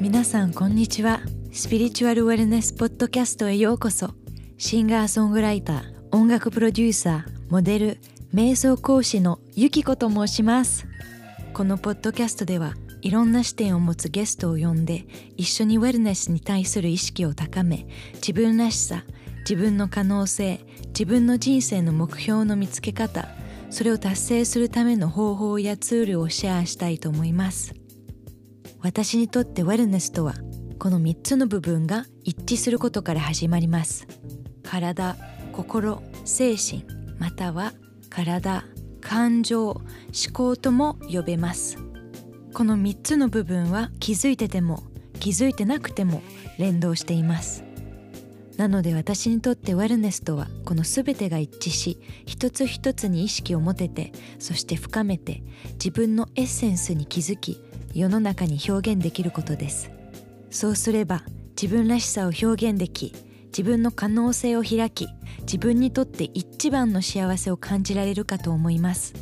皆さんこんにちは。スピリチュアルウェルネスポッドキャストへようこそ。シンガーソングライター音楽プロデューサーモデル瞑想講師のゆきこと申します。このポッドキャストではいろんな視点を持つゲストを呼んで一緒にウェルネスに対する意識を高め自分らしさ自分の可能性自分の人生の目標の見つけ方それを達成するための方法やツールをシェアしたいと思います。私にとってウェルネスとはこの3つの部分が一致することから始まります。体心精神または体感情思考とも呼べます。この3つの部分は気づいてても気づいてなくても連動しています。なので私にとってウェルネスとはこの全てが一致し一つ一つに意識を持ててそして深めて自分のエッセンスに気づき世の中に表現できることです。そうすれば自分らしさを表現でき自分の可能性を開き自分にとって一番の幸せを感じられるかと思います。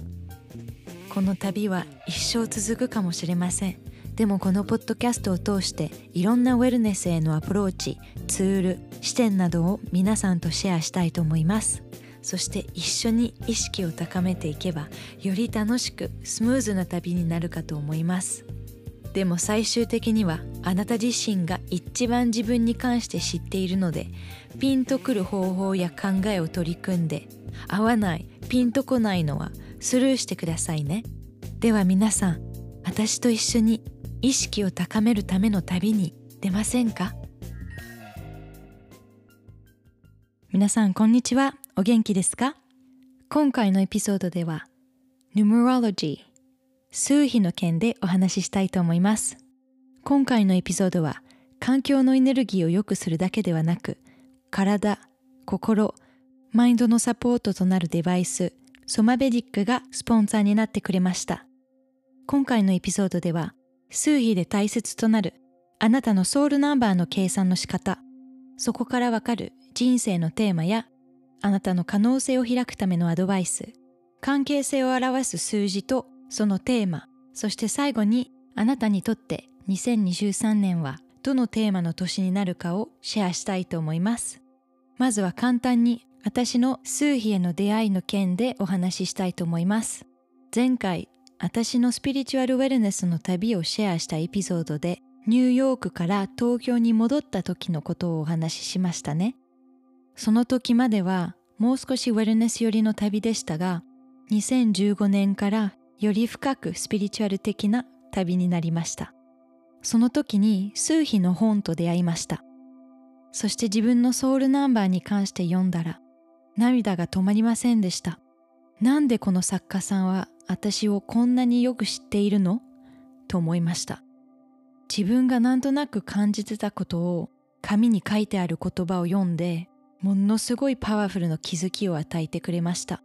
この旅は一生続くかもしれません。でもこのポッドキャストを通していろんなウェルネスへのアプローチツール視点などを皆さんとシェアしたいと思います。そして一緒に意識を高めていけばより楽しくスムーズな旅になるかと思います。でも最終的にはあなた自身が一番自分に関して知っているのでピンとくる方法や考えを取り組んで合わないピンとこないのはスルーしてくださいね。では皆さん私と一緒に意識を高めるための旅に出ませんか？皆さんこんにちは。お元気ですか？今回のエピソードでは Numerology 数比の件でお話ししたいと思います。今回のエピソードは環境のエネルギーを良くするだけではなく体、心、マインドのサポートとなるデバイスソマベディックがスポンサーになってくれました。今回のエピソードでは数比で大切となるあなたのソウルナンバーの計算の仕方そこからわかる人生のテーマやあなたの可能性を開くためのアドバイス関係性を表す数字とそのテーマそして最後にあなたにとって2023年はどのテーマの年になるかをシェアしたいと思います。まずは簡単に私の数比への出会いの件でお話ししたいと思います。前回私のスピリチュアルウェルネスの旅をシェアしたエピソードでニューヨークから東京に戻った時のことをお話ししましたね。その時まではもう少しウェルネス寄りの旅でしたが2015年からより深くスピリチュアル的な旅になりました。その時に数秘の本と出会いました。そして自分のソウルナンバーに関して読んだら涙が止まりませんでした。なんでこの作家さんは私をこんなによく知っているの？と思いました。自分がなんとなく感じてたことを紙に書いてある言葉を読んでものすごいパワフルな気づきを与えてくれました。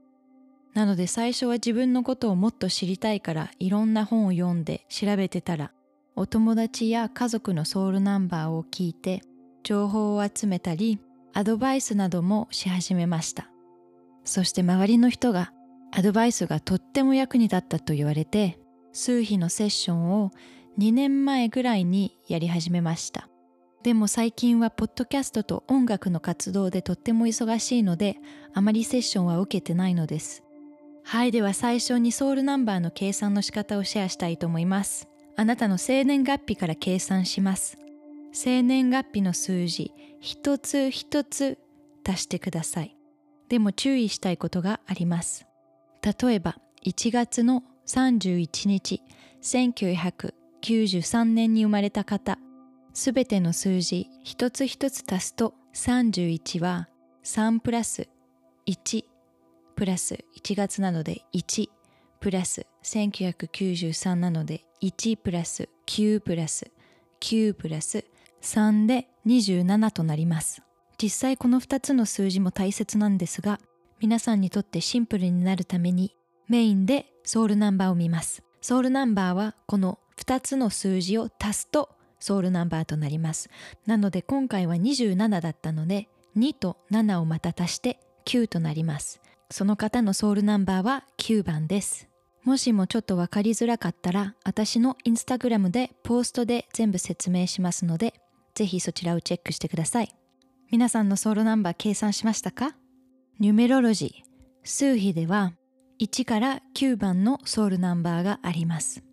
なので最初は自分のことをもっと知りたいからいろんな本を読んで調べてたらお友達や家族のソウルナンバーを聞いて情報を集めたりアドバイスなどもし始めました。そして周りの人がアドバイスがとっても役に立ったと言われて数日のセッションを2年前ぐらいにやり始めました。でも最近はポッドキャストと音楽の活動でとっても忙しいのであまりセッションは受けてないのです。はいでは最初にソウルナンバーの計算の仕方をシェアしたいと思います。あなたの生年月日から計算します。生年月日の数字一つ一つ足してください。でも注意したいことがあります。例えば1月の31日1993年に生まれた方。すべての数字一つ一つ足すと31は3プラス1プラス1月なので1プラス1993なので1プラス9プラス9プラス3で27となります。実際この2つの数字も大切なんですが皆さんにとってシンプルになるためにメインでソウルナンバーを見ます。ソウルナンバーはこの2つの数字を足すとソウルナンバーとなります。なので今回は27だったので2と7をまた足して9となります。その方のソウルナンバーは9番です。もしもちょっとわかりづらかったら私のインスタグラムでポストで全部説明しますのでぜひそちらをチェックしてください。皆さんのソウルナンバー計算しましたか？ニュメロロジー。数比では1から9番のソウルナンバーがあります。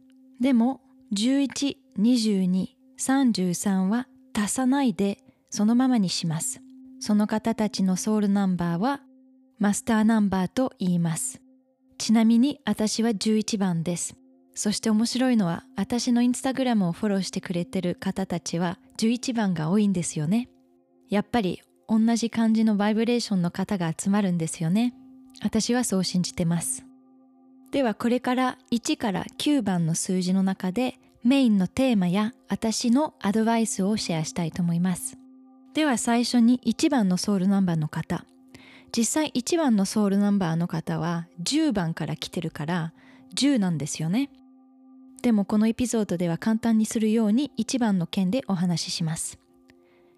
でも11、22、33は足さないでそのままにします。その方たちのソウルナンバーはマスターナンバーと言います。ちなみに私は11番です。そして面白いのは私のインスタグラムをフォローしてくれてる方たちは11番が多いんですよね。やっぱり同じ感じのバイブレーションの方が集まるんですよね。私はそう信じてます。ではこれから1から9番の数字の中でメインのテーマや私のアドバイスをシェアしたいと思います。では最初に1番のソウルナンバーの方。実際1番のソウルナンバーの方は10番から来てるから10なんですよね。でもこのエピソードでは簡単にするように1番の件でお話しします。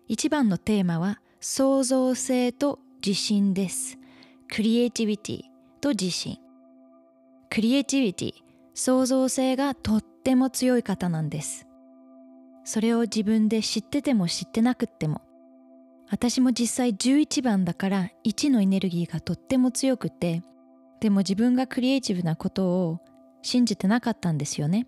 1番のテーマは創造性と自信です。クリエイティビティと自信。クリエイティビティ創造性がとっても強い方なんです。それを自分で知ってても知ってなくっても私も実際11番だから1のエネルギーがとっても強くてでも自分がクリエイティブなことを信じてなかったんですよね。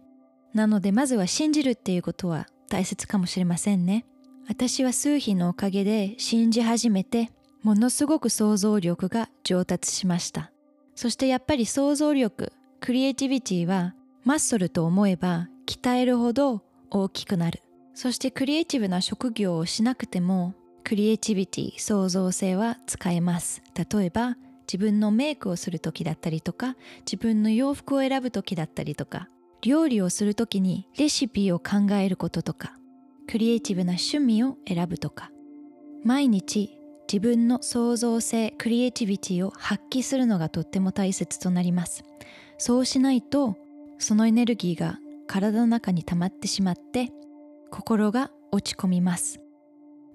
なのでまずは信じるっていうことは大切かもしれませんね。私は数日のおかげで信じ始めてものすごく想像力が上達しました。そしてやっぱり想像力クリエイティビティはマッスルと思えば鍛えるほど大きくなる。そしてクリエイティブな職業をしなくてもクリエイティビティ創造性は使えます。例えば自分のメイクをする時だったりとか自分の洋服を選ぶ時だったりとか料理をする時にレシピを考えることとかクリエイティブな趣味を選ぶとか。毎日自分の創造性クリエイティビティを発揮するのがとっても大切となります。そうしないとそのエネルギーが体の中に溜まってしまって心が落ち込みます。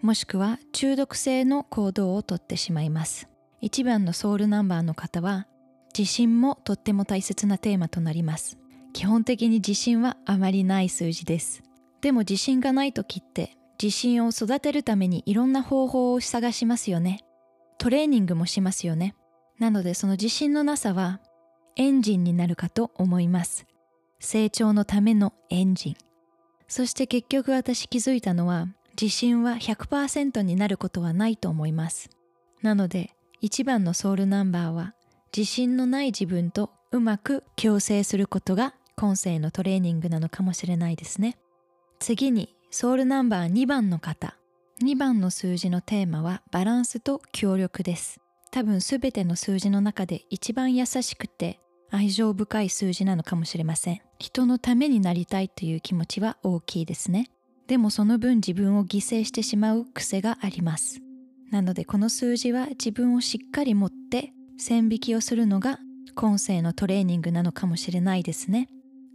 もしくは中毒性の行動をとってしまいます。1番のソウルナンバーの方は自信もとっても大切なテーマとなります。基本的に自信はあまりない数字です。でも自信がない時って自信を育てるためにいろんな方法を探しますよね。トレーニングもしますよね。なのでその自信のなさはエンジンになるかと思います。成長のためのエンジン。そして結局私気づいたのは自信は100%になることはないと思います。なので一番のソウルナンバーは自信のない自分とうまく共生することが今世のトレーニングなのかもしれないですね。次にソウルナンバー2番の方。2番の数字のテーマはバランスと協力です。多分すべての数字の中で一番優しくて愛情深い数字なのかもしれません。人のためになりたいという気持ちは大きいですね。でもその分自分を犠牲してしまう癖があります。なのでこの数字は自分をしっかり持って線引きをするのが今世のトレーニングなのかもしれないですね。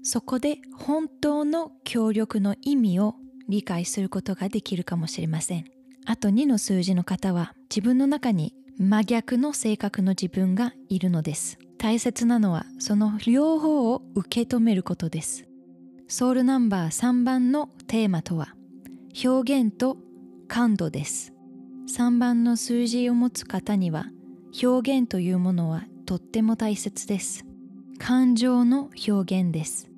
そこで本当の協力の意味を理解することができるかもしれません。あと2の数字の方は自分の中に真逆の性格の自分がいるのです。大切なのはその両方を受け止めることです。ソウルナンバー3番のテーマとは表現と感度です。3番の数字を持つ方には表現というものはとっても大切です。感情の表現です。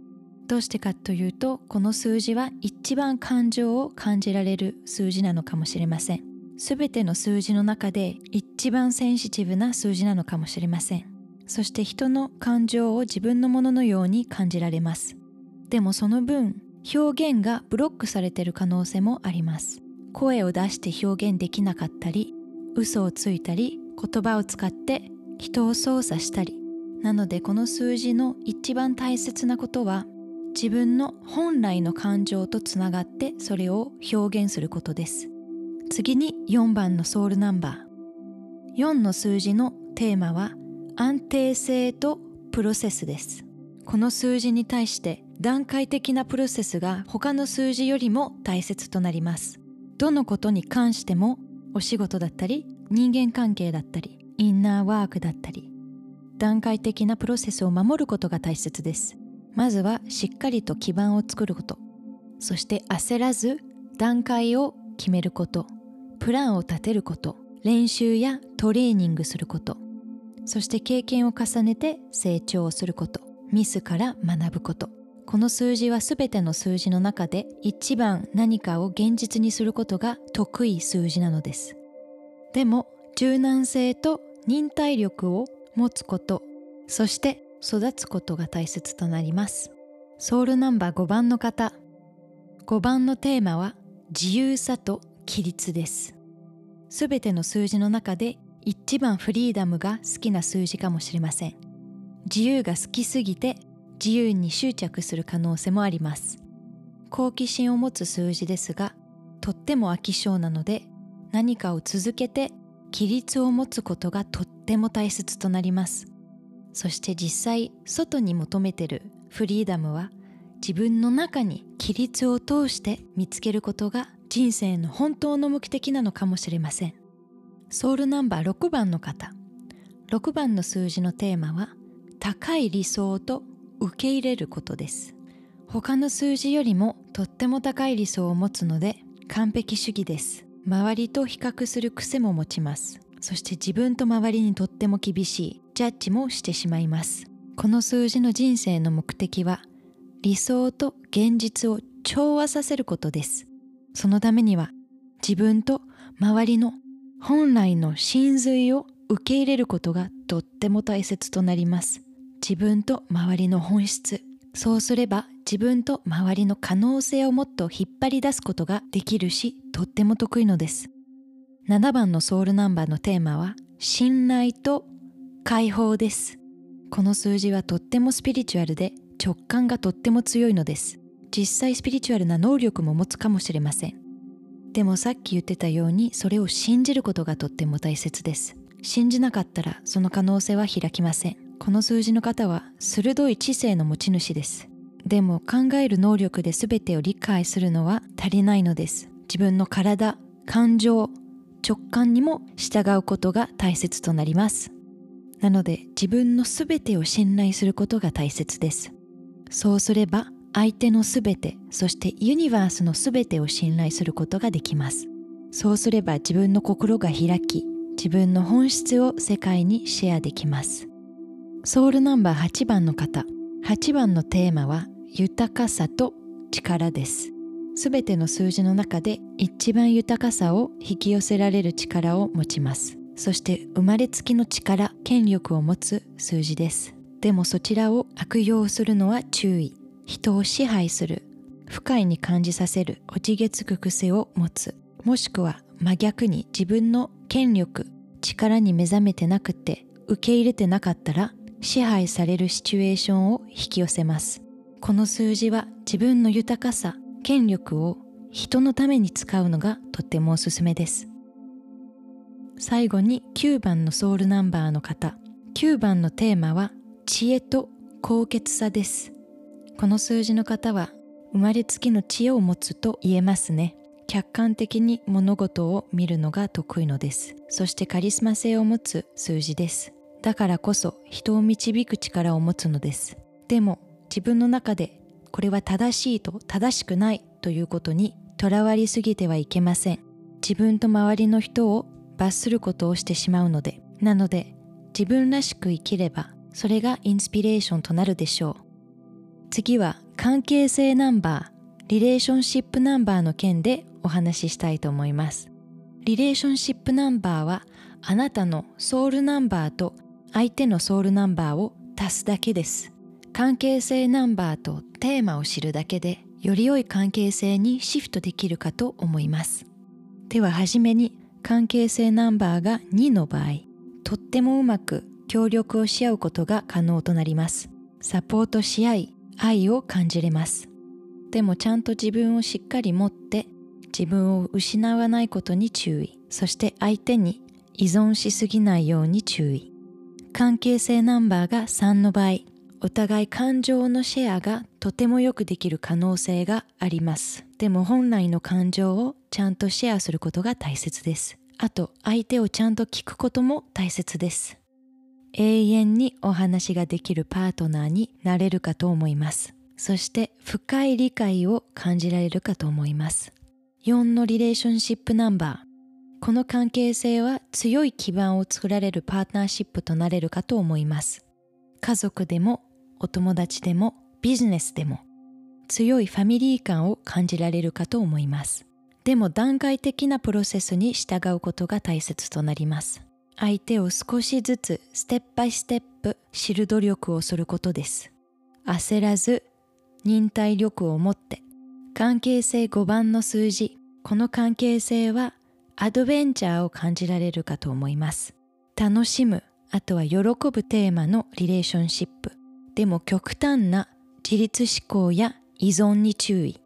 どうしてかというとこの数字は一番感情を感じられる数字なのかもしれません。すべての数字の中で一番センシティブな数字なのかもしれません。そして人の感情を自分のもののように感じられます。でもその分表現がブロックされている可能性もあります。声を出して表現できなかったり嘘をついたり言葉を使って人を操作したり。なのでこの数字の一番大切なことは自分の本来の感情とつながってそれを表現することです。次に4番のソウルナンバー。4の数字のテーマは安定性とプロセスです。この数字に対して段階的なプロセスが他の数字よりも大切となります。どのことに関してもお仕事だったり人間関係だったりインナーワークだったり段階的なプロセスを守ることが大切です。まずはしっかりと基盤を作ること。そして焦らず段階を決めること。プランを立てること。練習やトレーニングすること。そして経験を重ねて成長をすること。ミスから学ぶこと。この数字は全ての数字の中で一番何かを現実にすることが得意数字なのです。でも柔軟性と忍耐力を持つことそして育つことが大切となります。ソウルナンバー5番の方。5番のテーマは自由さと規律です。すべての数字の中で一番フリーダムが好きな数字かもしれません。自由が好きすぎて自由に執着する可能性もあります。好奇心を持つ数字ですがとっても飽き性なので何かを続けて規律を持つことがとっても大切となります。そして実際外に求めてるフリーダムは自分の中に規律を通して見つけることが人生の本当の目的なのかもしれません。ソウルナンバー6番の方。6番の数字のテーマは高い理想と受け入れることです。他の数字よりもとっても高い理想を持つので完璧主義です。周りと比較する癖も持ちます。そして自分と周りにとっても厳しい。ジャッジもしてしまいます。この数字の人生の目的は理想と現実を調和させることです。そのためには自分と周りの本来の真髄を受け入れることがとっても大切となります。自分と周りの本質。そうすれば自分と周りの可能性をもっと引っ張り出すことができるしとっても得意のです。7番のソウルナンバーのテーマは信頼と解放です。この数字はとってもスピリチュアルで直感がとっても強いのです。実際スピリチュアルな能力も持つかもしれません。でもさっき言ってたようにそれを信じることがとっても大切です。信じなかったらその可能性は開きません。この数字の方は鋭い知性の持ち主です。でも考える能力で全てを理解するのは足りないのです。自分の体感情直感にも従うことが大切となります。なので自分の全てを信頼することが大切です。そうすれば相手の全てそしてユニバースの全てを信頼することができます。そうすれば自分の心が開き自分の本質を世界にシェアできます。ソウルナンバー8番の方。8番のテーマは豊かさと力です。すべての数字の中で一番豊かさを引き寄せられる力を持ちます。そして生まれつきの力権力を持つ数字です。でもそちらを悪用するのは注意。人を支配する。不快に感じさせる。おじげつく癖を持つ。もしくは真逆に自分の権力力に目覚めてなくて受け入れてなかったら支配されるシチュエーションを引き寄せます。この数字は自分の豊かさ権力を人のために使うのがとってもおすすめです。最後に9番のソウルナンバーの方。9番のテーマは知恵と高潔さです。この数字の方は生まれつきの知恵を持つと言えますね。客観的に物事を見るのが得意のです。そしてカリスマ性を持つ数字です。だからこそ人を導く力を持つのです。でも自分の中でこれは正しいと正しくないということにとらわりすぎてはいけません。自分と周りの人を罰することをしてしまうので。なので自分らしく生きればそれがインスピレーションとなるでしょう。次は関係性ナンバーリレーションシップナンバーの件でお話ししたいと思います。リレーションシップナンバーはあなたのソウルナンバーと相手のソウルナンバーを足すだけです。関係性ナンバーとテーマを知るだけでより良い関係性にシフトできるかと思います。でははじめに関係性ナンバーが2の場合とってもうまく協力をし合うことが可能となります。サポートし合い愛を感じれます。でもちゃんと自分をしっかり持って自分を失わないことに注意。そして相手に依存しすぎないように注意。関係性ナンバーが3の場合お互い感情のシェアがとてもよくできる可能性があります。でも本来の感情をちゃんとシェアすることが大切です。あと相手をちゃんと聞くことも大切です。永遠にお話ができるパートナーになれるかと思います。そして深い理解を感じられるかと思います。4のリレーションシップナンバー。この関係性は強い基盤を作られるパートナーシップとなれるかと思います。家族でもお友達でもビジネスでも強いファミリー感を感じられるかと思います。でも段階的なプロセスに従うことが大切となります。相手を少しずつステップバイステップ知る努力をすることです。焦らず忍耐力を持って関係性5番の数字この関係性はアドベンチャーを感じられるかと思います。楽しむ、あとは喜ぶテーマのリレーションシップ。でも極端な自立思考や依存に注意。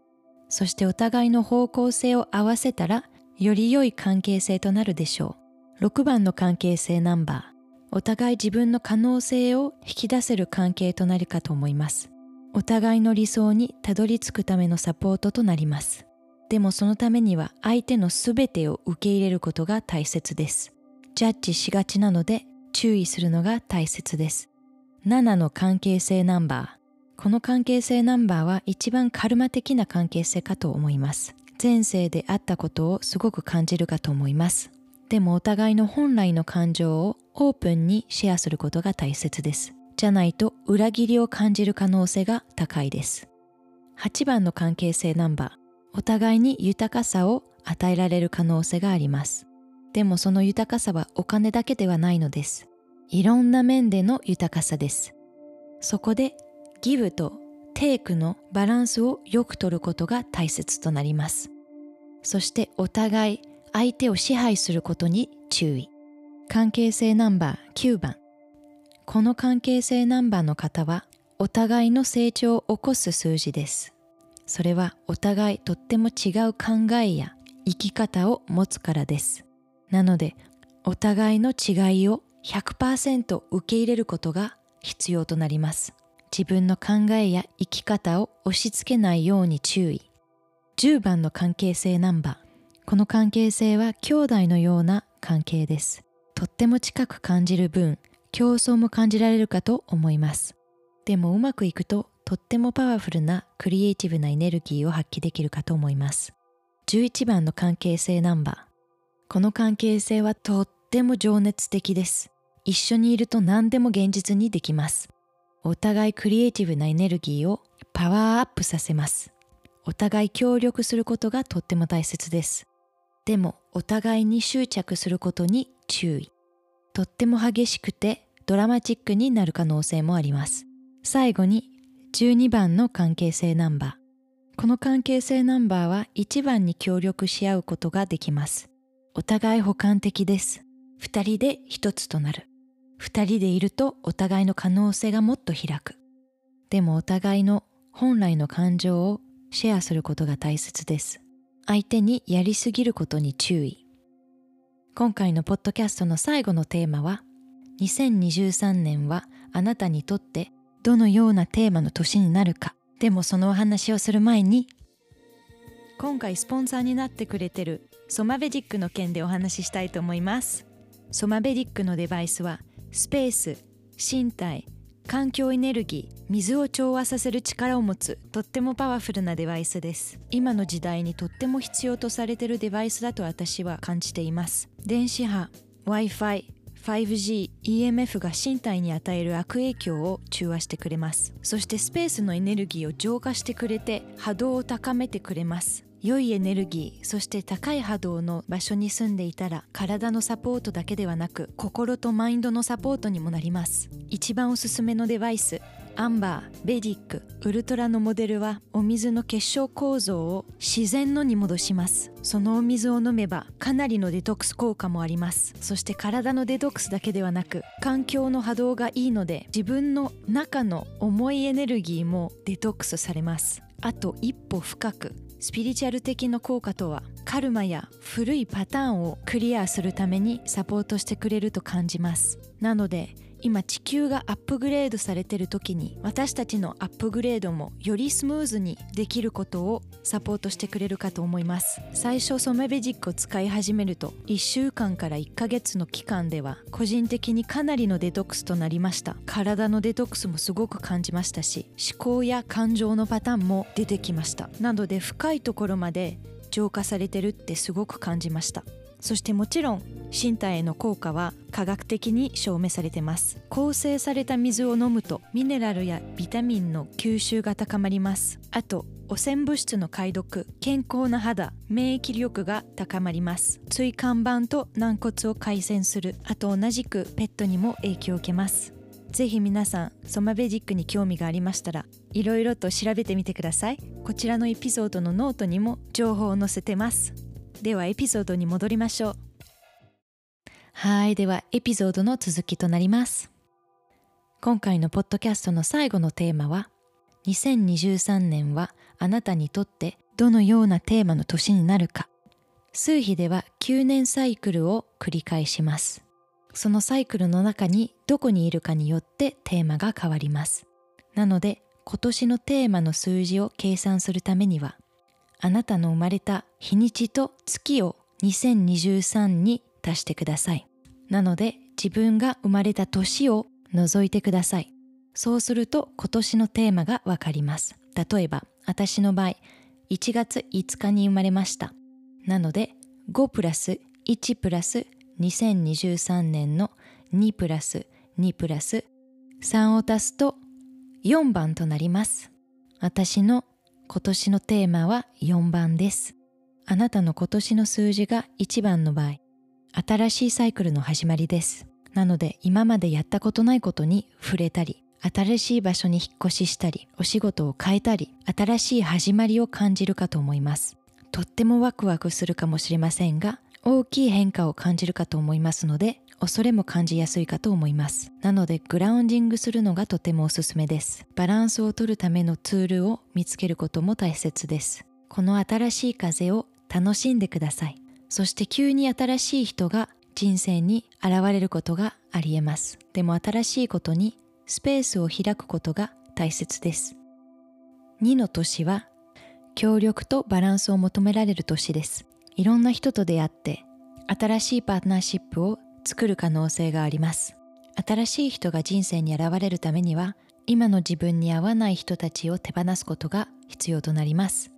そしてお互いの方向性を合わせたら、より良い関係性となるでしょう。6番の関係性ナンバー。お互い自分の可能性を引き出せる関係となるかと思います。お互いの理想にたどり着くためのサポートとなります。でもそのためには相手のすべてを受け入れることが大切です。ジャッジしがちなので注意するのが大切です。7の関係性ナンバー。この関係性ナンバーは一番カルマ的な関係性かと思います。前世であったことをすごく感じるかと思います。でもお互いの本来の感情をオープンにシェアすることが大切です。じゃないと裏切りを感じる可能性が高いです。8番の関係性ナンバー。お互いに豊かさを与えられる可能性があります。でもその豊かさはお金だけではないのです。いろんな面での豊かさです。そこでギブとテイクのバランスをよく取ることが大切となります。そしてお互い相手を支配することに注意。関係性ナンバー9番。この関係性ナンバーの方はお互いの成長を起こす数字です。それはお互いとっても違う考えや生き方を持つからです。なのでお互いの違いを100%受け入れることが必要となります。自分の考えや生き方を押し付けないように注意。10番の関係性ナンバー。この関係性は兄弟のような関係です。とっても近く感じる分、競争も感じられるかと思います。でもうまくいくととってもパワフルなクリエイティブなエネルギーを発揮できるかと思います。11番の関係性ナンバー。この関係性はとっても情熱的です。一緒にいると何でも現実にできます。お互いクリエイティブなエネルギーをパワーアップさせます。お互い協力することがとっても大切です。でもお互いに執着することに注意。とっても激しくてドラマチックになる可能性もあります。最後に12番の関係性ナンバー。この関係性ナンバーは1番に協力し合うことができます。お互い補完的です。2人で1つとなる。2人でいるとお互いの可能性がもっと開く。でもお互いの本来の感情をシェアすることが大切です。相手にやりすぎることに注意。今回のポッドキャストの最後のテーマは2023年はあなたにとってどのようなテーマの年になるか。でもそのお話をする前に今回スポンサーになってくれてるソマベディックの件でお話ししたいと思います。ソマベディックのデバイスはスペース身体環境エネルギー水を調和させる力を持つとってもパワフルなデバイスです。今の時代にとっても必要とされてるデバイスだと私は感じています。電子波 w i f i 5G、EMF が身体に与える悪影響を中和してくれます。そしてスペースのエネルギーを浄化してくれて波動を高めてくれます。良いエネルギーそして高い波動の場所に住んでいたら体のサポートだけではなく心とマインドのサポートにもなります一番おすすめのデバイスアンバー、ベディック、ウルトラのモデルはお水の結晶構造を自然のに戻します。そのお水を飲めばかなりのデトックス効果もあります。そして体のデトックスだけではなく環境の波動がいいので自分の中の重いエネルギーもデトックスされます。あと一歩深くスピリチュアル的な効果とはカルマや古いパターンをクリアするためにサポートしてくれると感じます。なので今地球がアップグレードされてる時に私たちのアップグレードもよりスムーズにできることをサポートしてくれるかと思います。最初ソメベジックを使い始めると1週間から1ヶ月の期間では個人的にかなりのデトックスとなりました。体のデトックスもすごく感じましたし思考や感情のパターンも出てきました。なので深いところまで浄化されてるってすごく感じました。そしてもちろん身体への効果は科学的に証明されてます。構成された水を飲むとミネラルやビタミンの吸収が高まります。あと汚染物質の解読健康な肌免疫力が高まります。椎間板と軟骨を改善する。あと同じくペットにも影響を受けます。ぜひ皆さんソマベジックに興味がありましたらいろいろと調べてみてください。こちらのエピソードのノートにも情報を載せてます。ではエピソードに戻りましょう。はいではエピソードの続きとなります。今回のポッドキャストの最後のテーマは2023年はあなたにとってどのようなテーマの年になるか。数秘では9年サイクルを繰り返します。そのサイクルの中にどこにいるかによってテーマが変わります。なので今年のテーマの数字を計算するためにはあなたの生まれた日にちと月を2023に足してください。なので自分が生まれた年を除いてください。そうすると今年のテーマがわかります。例えば私の場合1月5日に生まれました。なので5プラス1プラス2023年の2プラス2プラス3を足すと4番となります。私の今年のテーマは4番です。あなたの今年の数字が1番の場合、新しいサイクルの始まりです。なので今までやったことないことに触れたり、新しい場所に引っ越ししたり、お仕事を変えたり、新しい始まりを感じるかと思います。とってもワクワクするかもしれませんが、大きい変化を感じるかと思いますので、恐れも感じやすいかと思います。なのでグラウンディングするのがとてもおすすめです。バランスを取るためのツールを見つけることも大切です。この新しい風を楽しんでください。そして急に新しい人が人生に現れることがありえます。でも新しいことにスペースを開くことが大切です。2の年は協力とバランスを求められる年です。いろんな人と出会って新しいパートナーシップを作る可能性があります。新しい人が人生に現れるためには、今の自分に合わない人たちを手放すことが必要となります。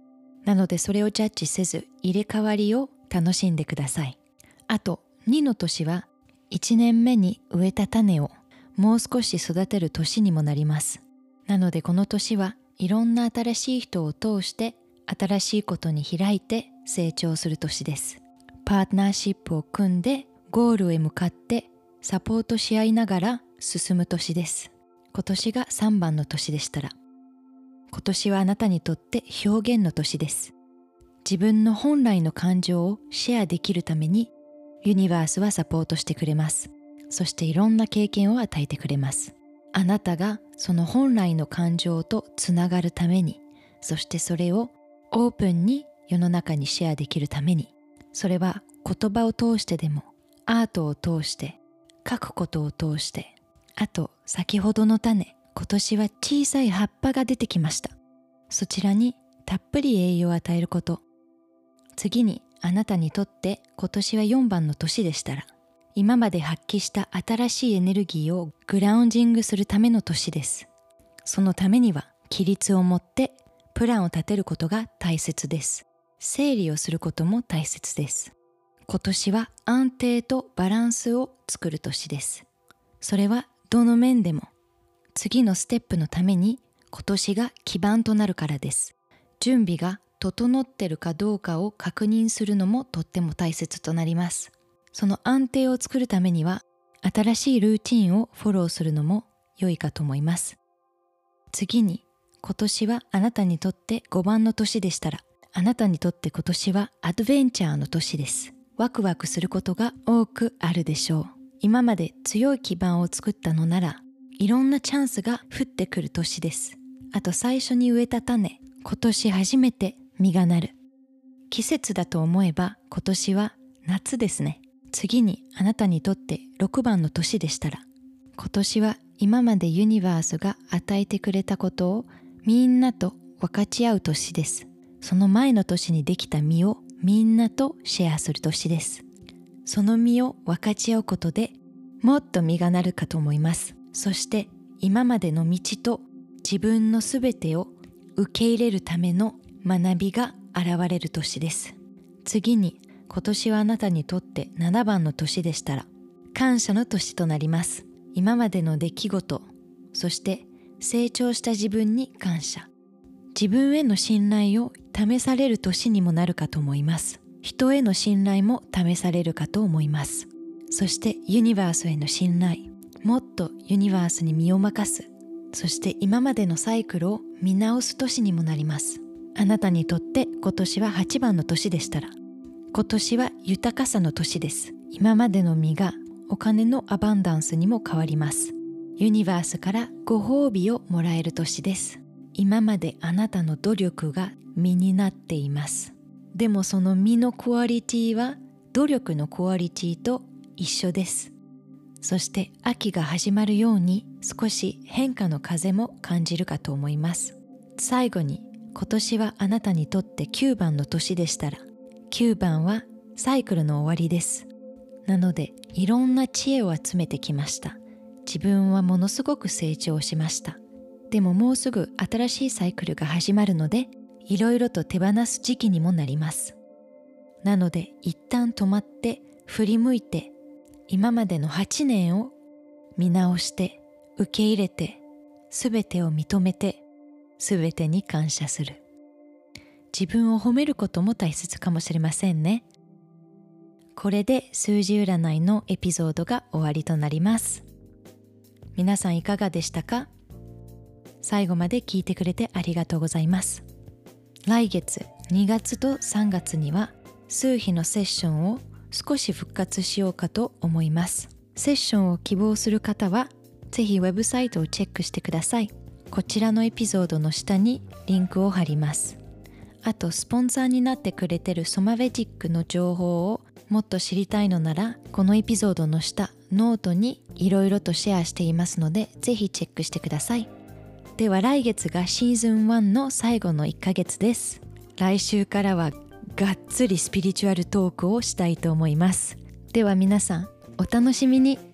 なのでそれをジャッジせず、入れ替わりを楽しんでください。あと、2の年は、1年目に植えた種をもう少し育てる年にもなります。なのでこの年はいろんな新しい人を通して新しいことに開いて成長する年です。パートナーシップを組んでゴールへ向かってサポートし合いながら進む年です。今年が3番の年でしたら、今年はあなたにとって表現の年です。自分の本来の感情をシェアできるために、ユニバースはサポートしてくれます。そしていろんな経験を与えてくれます。あなたがその本来の感情とつながるために、そしてそれをオープンに世の中にシェアできるために、それは言葉を通してでもアートを通して書くことを通してあと先ほどの種今年は小さい葉っぱが出てきました。そちらにたっぷり栄養を与えること。次にあなたにとって今年は4番の年でしたら今まで発揮した新しいエネルギーをグラウンジングするための年です。そのためには規律を持ってプランを立てることが大切です。整理をすることも大切です。今年は安定とバランスを作る年です。それはどの面でも次のステップのために今年が基盤となるからです。準備が整ってるかどうかを確認するのもとっても大切となります。その安定を作るためには新しいルーティンをフォローするのも良いかと思います。次に今年はあなたにとって5番の年でしたらあなたにとって今年はアドベンチャーの年です。ワクワクすることが多くあるでしょう。今まで強い基盤を作ったのなら、いろんなチャンスが降ってくる年です。あと最初に植えた種、今年初めて実がなる。季節だと思えば今年は夏ですね次にあなたにとって6番の年でしたら今年は今までユニバースが与えてくれたことをみんなと分かち合う年ですその前の年にできた実をみんなとシェアする年です。その実を分かち合うことでもっと実がなるかと思います。そして今までの道と自分のすべてを受け入れるための学びが現れる年です。次に今年はあなたにとって7番の年でしたら感謝の年となります。今までの出来事そして成長した自分に感謝。自分への信頼を試される年にもなるかと思います。人への信頼も試されるかと思います。そしてユニバースへの信頼。もっとユニバースに身を任す。そして今までのサイクルを見直す年にもなります。あなたにとって今年は8番の年でしたら。今年は豊かさの年です。今までの実がお金のアバンダンスにも変わります。ユニバースからご褒美をもらえる年です。今まであなたの努力が実になっています。でもその実のクオリティは努力のクオリティと一緒です。そして秋が始まるように少し変化の風も感じるかと思います。最後に今年はあなたにとって9番の年でしたら9番はサイクルの終わりです。なのでいろんな知恵を集めてきました。自分はものすごく成長しました。でももうすぐ新しいサイクルが始まるのでいろいろと手放す時期にもなります。なので一旦止まって振り向いて今までの8年を見直して受け入れて全てを認めて全てに感謝する。自分を褒めることも大切かもしれませんね。これで数字占いのエピソードが終わりとなります。皆さんいかがでしたか？最後まで聞いてくれてありがとうございます。来月2月と3月には数日のセッションを少し復活しようかと思います。セッションを希望する方はぜひウェブサイトをチェックしてください。こちらのエピソードの下にリンクを貼ります。あとスポンサーになってくれてる Somavedic の情報をもっと知りたいのならこのエピソードの下ノートにいろいろとシェアしていますのでぜひチェックしてください。では来月がシーズン1の最後の1ヶ月です。来週からはがっつりスピリチュアルトークをしたいと思います。では皆さんお楽しみに。